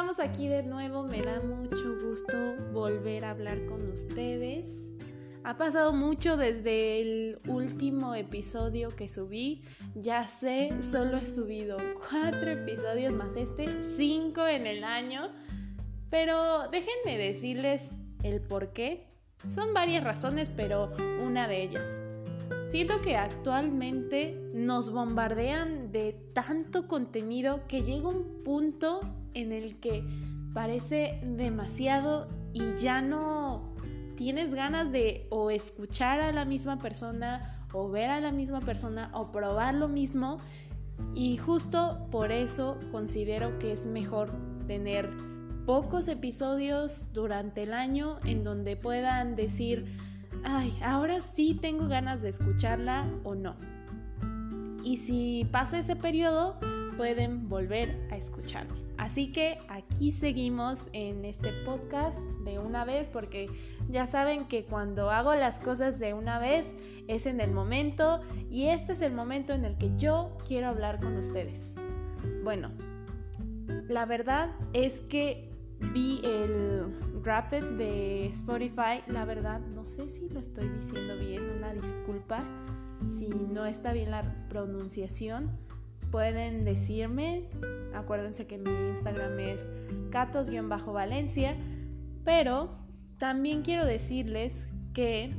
estamos aquí de nuevo. Me da mucho gusto volver a hablar con ustedes. Ha pasado mucho desde el último episodio que subí. Ya sé, solo he subido cuatro episodios más este, cinco en el año. Pero déjenme decirles el por qué. Son varias razones, pero una de ellas. Siento que actualmente nos bombardean de tanto contenido que llega un punto en el que parece demasiado y ya no tienes ganas de o escuchar a la misma persona o ver a la misma persona o probar lo mismo. Y justo por eso considero que es mejor tener pocos episodios durante el año en donde puedan decir ay, ahora sí tengo ganas de escucharla o no. Y si pasa ese periodo, pueden volver a escucharme. Así que aquí seguimos en este podcast de una vez porque ya saben que cuando hago las cosas de una vez es en el momento y este es el momento en el que yo quiero hablar con ustedes. Bueno, la verdad es que vi el Rapid de Spotify. La verdad, no sé si lo estoy diciendo bien, una disculpa. Si no está bien la pronunciación, pueden decirme. Acuérdense que mi Instagram es catos-valencia. Pero también quiero decirles que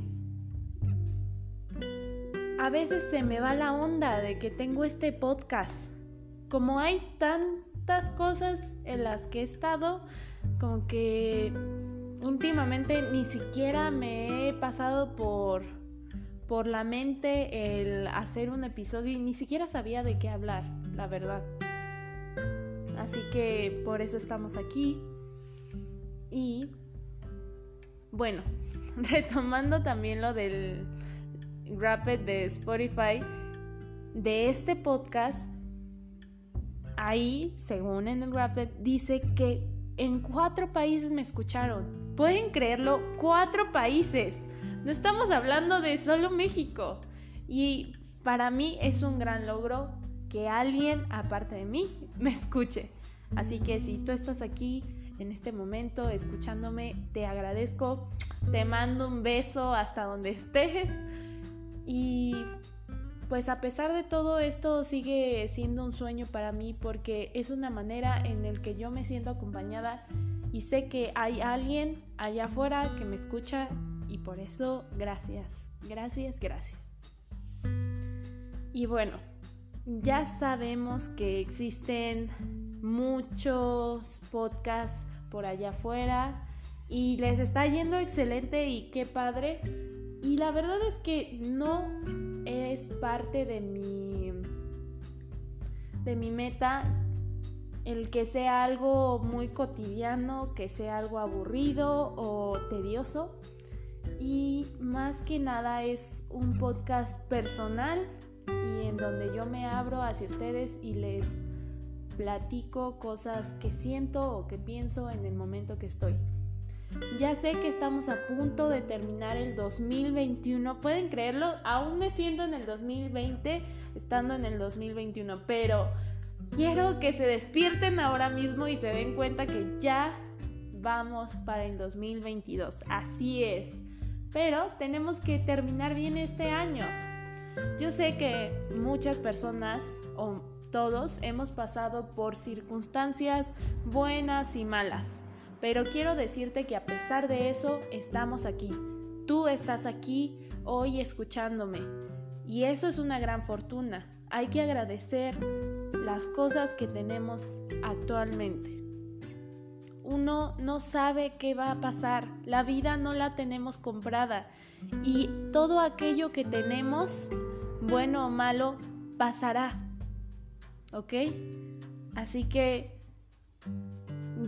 a veces se me va la onda de que tengo este podcast. Como hay tantas cosas en las que he estado, como que últimamente ni siquiera me he pasado por, por la mente el hacer un episodio y ni siquiera sabía de qué hablar, la verdad. Así que por eso estamos aquí. Y bueno, retomando también lo del Rapid de Spotify, de este podcast, ahí, según en el Rapid, dice que en cuatro países me escucharon. ¿Pueden creerlo? Cuatro países. No estamos hablando de solo México. Y para mí es un gran logro que alguien, aparte de mí, me escuche. Así que si tú estás aquí en este momento escuchándome, te agradezco. Te mando un beso hasta donde estés. Y pues a pesar de todo esto sigue siendo un sueño para mí porque es una manera en el que yo me siento acompañada y sé que hay alguien allá afuera que me escucha y por eso gracias, gracias, gracias. Y bueno, ya sabemos que existen muchos podcasts por allá afuera y les está yendo excelente y qué padre. Y la verdad es que no es parte de mi de mi meta el que sea algo muy cotidiano, que sea algo aburrido o tedioso. Y más que nada es un podcast personal y en donde yo me abro hacia ustedes y les platico cosas que siento o que pienso en el momento que estoy. Ya sé que estamos a punto de terminar el 2021. ¿Pueden creerlo? Aún me siento en el 2020 estando en el 2021. Pero quiero que se despierten ahora mismo y se den cuenta que ya vamos para el 2022. Así es. Pero tenemos que terminar bien este año. Yo sé que muchas personas o todos hemos pasado por circunstancias buenas y malas pero quiero decirte que a pesar de eso, estamos aquí. Tú estás aquí hoy escuchándome. Y eso es una gran fortuna. Hay que agradecer las cosas que tenemos actualmente. Uno no sabe qué va a pasar. La vida no la tenemos comprada. Y todo aquello que tenemos, bueno o malo, pasará. ¿Ok? Así que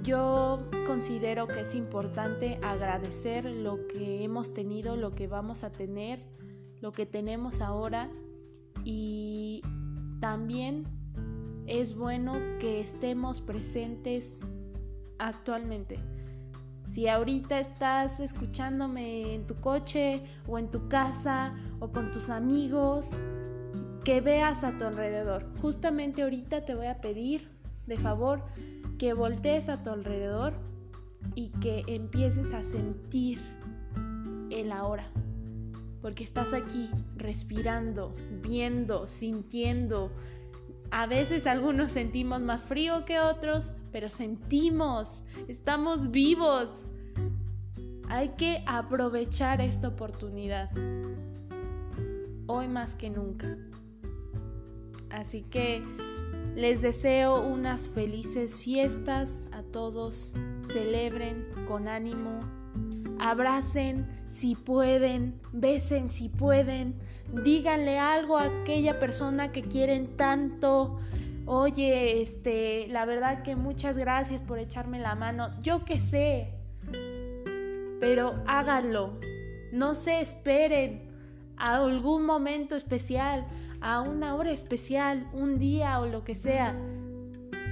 yo considero que es importante agradecer lo que hemos tenido, lo que vamos a tener, lo que tenemos ahora y también es bueno que estemos presentes actualmente. Si ahorita estás escuchándome en tu coche o en tu casa o con tus amigos, que veas a tu alrededor. Justamente ahorita te voy a pedir de favor que voltees a tu alrededor y que empieces a sentir el ahora. Porque estás aquí respirando, viendo, sintiendo. A veces algunos sentimos más frío que otros, pero sentimos, estamos vivos. Hay que aprovechar esta oportunidad. Hoy más que nunca. Así que les deseo unas felices fiestas a todos. Celebren con ánimo. Abracen si pueden. Besen si pueden. Díganle algo a aquella persona que quieren tanto. Oye, este, la verdad que muchas gracias por echarme la mano. Yo qué sé. Pero háganlo. No se esperen a algún momento especial a una hora especial, un día o lo que sea.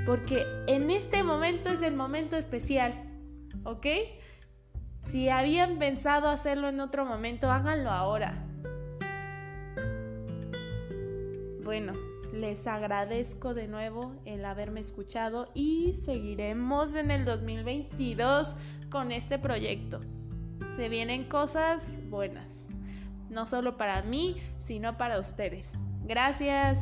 Porque en este momento es el momento especial, ¿ok? Si habían pensado hacerlo en otro momento, háganlo ahora. Bueno, les agradezco de nuevo el haberme escuchado y seguiremos en el 2022 con este proyecto. Se vienen cosas buenas, no solo para mí, sino para ustedes. Gracias.